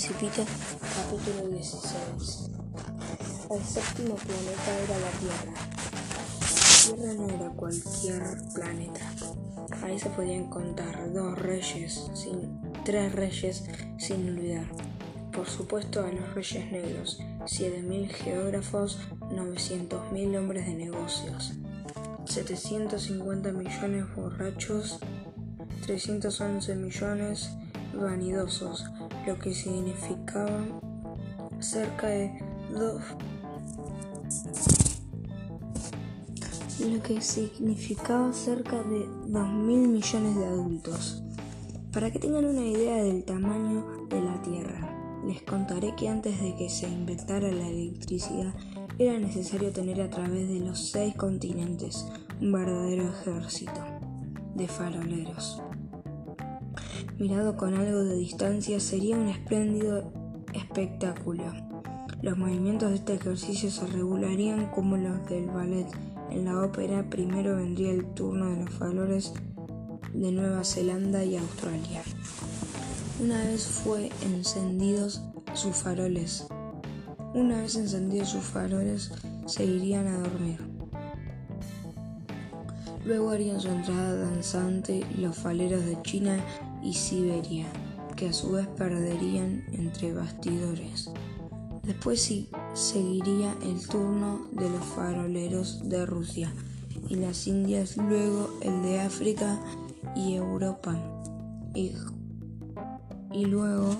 Principito, capítulo 16. El séptimo planeta era la Tierra. La Tierra no era cualquier planeta. Ahí se podían contar dos reyes, sin, tres reyes sin olvidar. Por supuesto a los reyes negros, 7.000 geógrafos, 900.000 hombres de negocios, 750 millones borrachos, 311 millones vanidosos, lo que significaba cerca de dos lo que significaba cerca de 2 mil millones de adultos. Para que tengan una idea del tamaño de la Tierra, les contaré que antes de que se inventara la electricidad era necesario tener a través de los seis continentes un verdadero ejército de faroleros mirado con algo de distancia, sería un espléndido espectáculo. Los movimientos de este ejercicio se regularían como los del ballet. En la ópera primero vendría el turno de los valores de Nueva Zelanda y Australia. Una vez fue encendidos sus faroles. Una vez encendidos sus faroles, se irían a dormir. Luego harían su entrada danzante los faleros de China y Siberia, que a su vez perderían entre bastidores. Después sí, seguiría el turno de los faroleros de Rusia y las Indias, luego el de África y Europa, y, y luego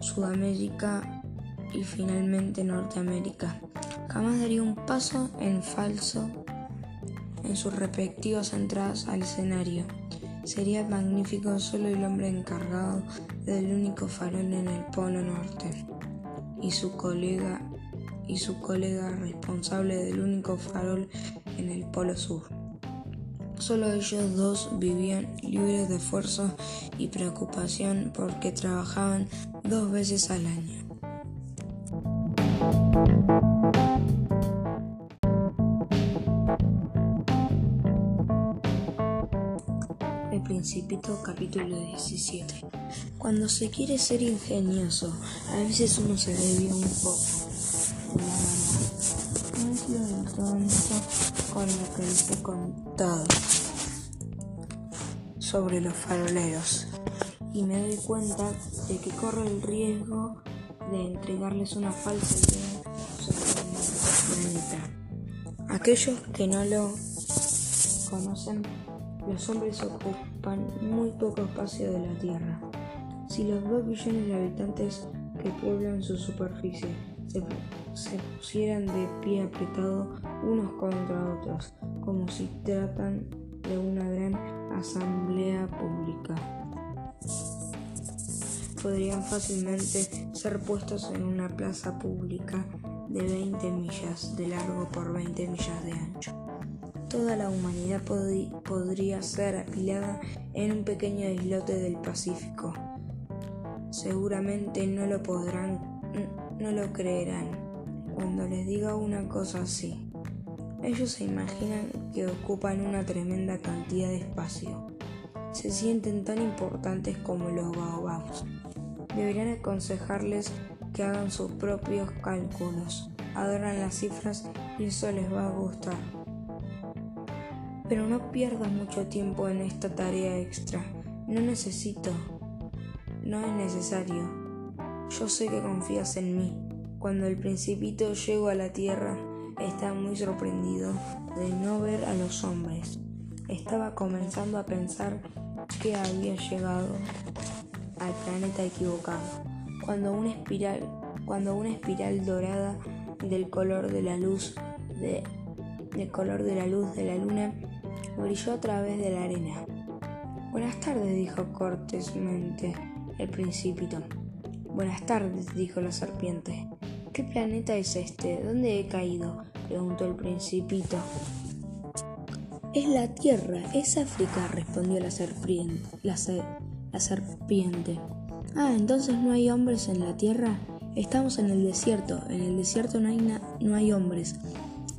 Sudamérica y finalmente Norteamérica. Jamás daría un paso en falso en sus respectivas entradas al escenario. Sería magnífico solo el hombre encargado del único farol en el Polo Norte y su colega y su colega responsable del único farol en el Polo Sur. Solo ellos dos vivían libres de esfuerzo y preocupación porque trabajaban dos veces al año. Principito capítulo 17. Cuando se quiere ser ingenioso, a veces uno se ve un poco. No es lo del con lo que les he contado sobre los faroleros y me doy cuenta de que corro el riesgo de entregarles una falsa idea sobre. Aquellos que no lo conocen los hombres ocupan muy poco espacio de la Tierra. Si los dos billones de habitantes que pueblan su superficie se, pusieran de pie apretado unos contra otros, como si tratan de una gran asamblea pública, podrían fácilmente ser puestos en una plaza pública de 20 millas de largo por 20 millas de ancho toda la humanidad podría ser apilada en un pequeño islote del Pacífico. Seguramente no lo podrán, no lo creerán cuando les diga una cosa así. Ellos se imaginan que ocupan una tremenda cantidad de espacio. Se sienten tan importantes como los baobabs. Deberían aconsejarles que hagan sus propios cálculos. Adoran las cifras y eso les va a gustar. Pero no pierdas mucho tiempo en esta tarea extra. No necesito. No es necesario. Yo sé que confías en mí. Cuando el principito llegó a la tierra, estaba muy sorprendido de no ver a los hombres. Estaba comenzando a pensar que había llegado al planeta equivocado. Cuando una espiral, cuando una espiral dorada del color de la luz de, del color de la luz de la luna brilló a través de la arena. Buenas tardes, dijo cortésmente el principito. Buenas tardes, dijo la serpiente. ¿Qué planeta es este? ¿Dónde he caído? preguntó el principito. Es la Tierra, es África, respondió la serpiente. La, serpiente. Ah, entonces no hay hombres en la Tierra. Estamos en el desierto. En el desierto no hay hombres.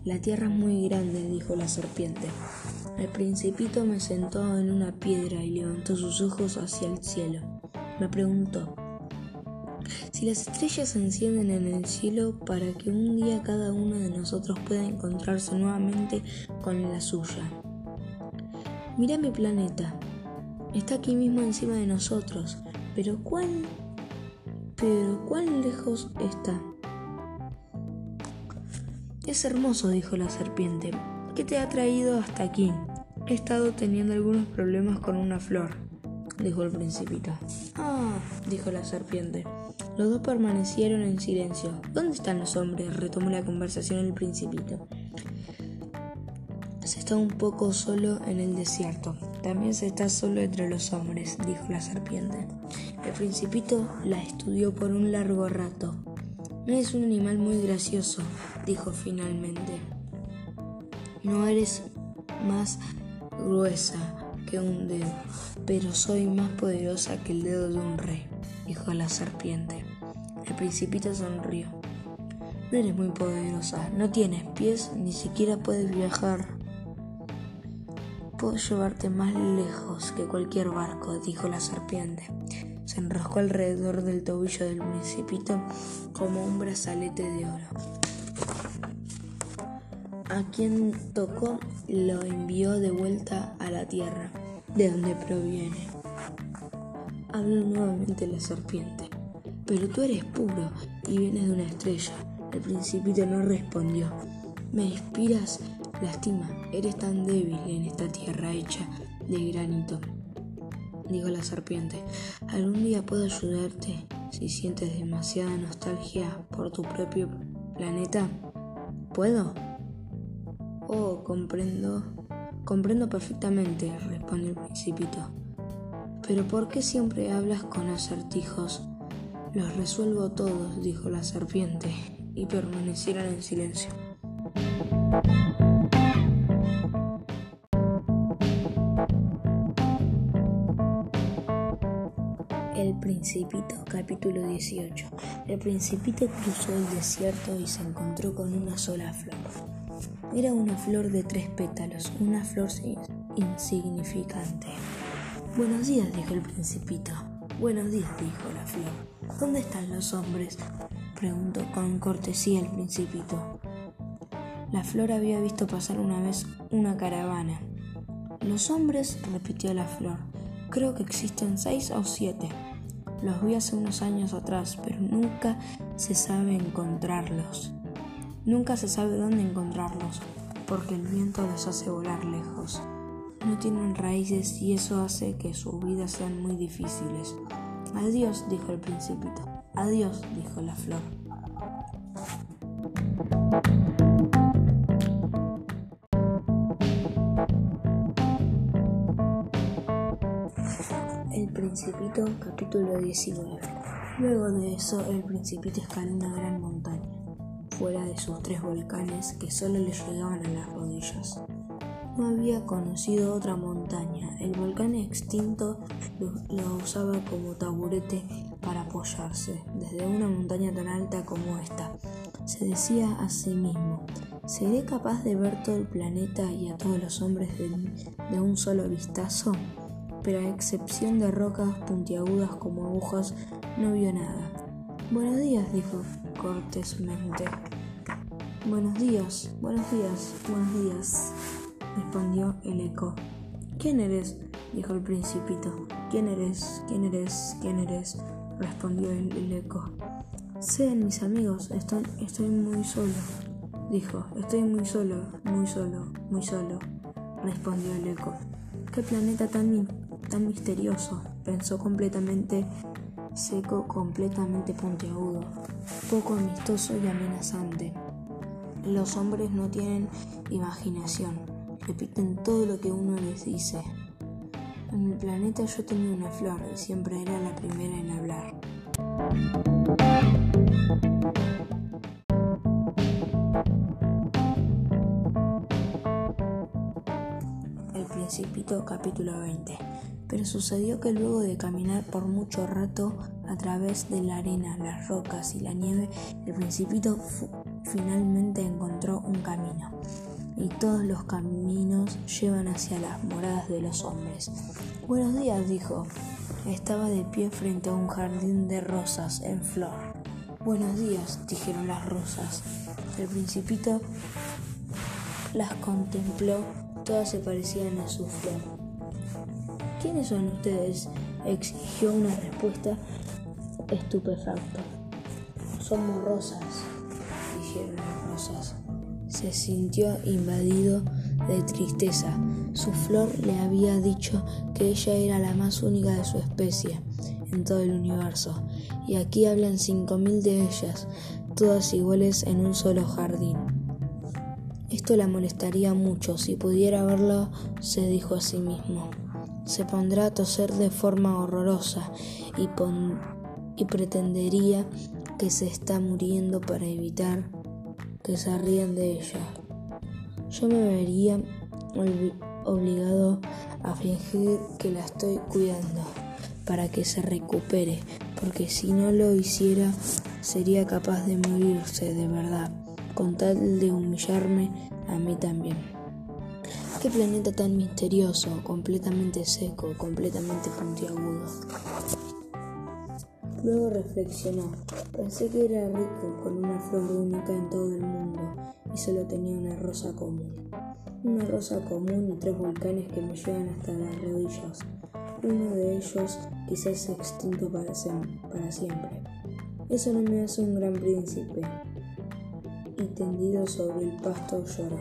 La Tierra es muy grande, dijo la serpiente. El principito me sentó en una piedra y levantó sus ojos hacia el cielo. Me preguntó, Si las estrellas se encienden en el cielo para que un día cada uno de nosotros pueda encontrarse nuevamente con la suya. Mira mi planeta. Está aquí mismo encima de nosotros. Pero cuán... Pero cuán lejos está. Es hermoso, dijo la serpiente. ¿Qué te ha traído hasta aquí? He estado teniendo algunos problemas con una flor, dijo el principito. Ah, dijo la serpiente. Los dos permanecieron en silencio. ¿Dónde están los hombres? retomó la conversación el principito. Se está un poco solo en el desierto. También se está solo entre los hombres, dijo la serpiente. El principito la estudió por un largo rato. Es un animal muy gracioso, dijo finalmente. No eres más gruesa que un dedo, pero soy más poderosa que el dedo de un rey, dijo la serpiente. El principito sonrió. No eres muy poderosa, no tienes pies, ni siquiera puedes viajar. Puedo llevarte más lejos que cualquier barco, dijo la serpiente. Se enroscó alrededor del tobillo del principito como un brazalete de oro. A quien tocó lo envió de vuelta a la tierra, de donde proviene. Habló nuevamente la serpiente. Pero tú eres puro y vienes de una estrella. El principito no respondió. Me inspiras Lástima, eres tan débil en esta tierra hecha de granito. Dijo la serpiente, algún día puedo ayudarte si sientes demasiada nostalgia por tu propio planeta. ¿Puedo? Oh, comprendo. Comprendo perfectamente, respondió el principito. Pero ¿por qué siempre hablas con acertijos? Los resuelvo todos, dijo la serpiente, y permanecieron en silencio. El Principito, capítulo 18. El Principito cruzó el desierto y se encontró con una sola flor. Era una flor de tres pétalos, una flor insignificante. Buenos días, dijo el Principito. Buenos días, dijo la flor. ¿Dónde están los hombres? preguntó con cortesía el Principito. La flor había visto pasar una vez una caravana. Los hombres, repitió la flor, creo que existen seis o siete. Los vi hace unos años atrás, pero nunca se sabe encontrarlos. Nunca se sabe dónde encontrarlos, porque el viento los hace volar lejos. No tienen raíces y eso hace que sus vidas sean muy difíciles. Adiós, dijo el principito. Adiós, dijo la flor. El Principito, capítulo 19. Luego de eso, el Principito escaló una gran montaña, fuera de sus tres volcanes que solo le llegaban a las rodillas. No había conocido otra montaña. El volcán extinto lo, usaba como taburete para apoyarse. Desde una montaña tan alta como esta, se decía a sí mismo, ¿seré capaz de ver todo el planeta y a todos los hombres de un solo vistazo? pero a excepción de rocas puntiagudas como agujas, no vio nada. Buenos días, dijo cortésmente. Buenos días, buenos días, buenos días, respondió el eco. ¿Quién eres? dijo el principito. ¿Quién eres? ¿Quién eres? ¿Quién eres? respondió el, eco. Sean mis amigos, estoy, muy solo, dijo. Estoy muy solo, muy solo, muy solo, respondió el eco. ¿Qué planeta tan tan misterioso, pensó completamente seco, completamente puntiagudo, poco amistoso y amenazante. Los hombres no tienen imaginación, repiten todo lo que uno les dice. En el planeta yo tenía una flor y siempre era la primera en hablar. Principito capítulo 20 pero sucedió que luego de caminar por mucho rato a través de la arena, las rocas y la nieve, el principito finalmente encontró un camino. Y todos los caminos llevan hacia las moradas de los hombres. Buenos días, dijo. estaba de pie frente a un jardín de rosas en flor. Buenos días, dijeron las rosas. El principito las contempló, todas se parecían a su flor. ¿Quiénes son ustedes? exigió una respuesta estupefacta. Somos rosas, dijeron las rosas. Se sintió invadido de tristeza. Su flor le había dicho que ella era la más única de su especie en todo el universo, y aquí hablan cinco mil de ellas, todas iguales en un solo jardín. Esto la molestaría mucho, si pudiera verlo, se dijo a sí mismo. Se pondrá a toser de forma horrorosa y, y pretendería que se está muriendo para evitar que se rían de ella. Yo me vería obligado a fingir que la estoy cuidando para que se recupere, porque si no lo hiciera sería capaz de morirse de verdad, con tal de humillarme a mí también. Qué planeta tan misterioso, completamente seco, completamente puntiagudo. Luego reflexionó. Pensé que era rico con una flor única en todo el mundo y solo tenía una rosa común. Una rosa común y tres volcanes que me llegan hasta las rodillas. Uno de ellos quizás extinto para siempre. Eso no me hace un gran príncipe. Y tendido sobre el pasto lloró.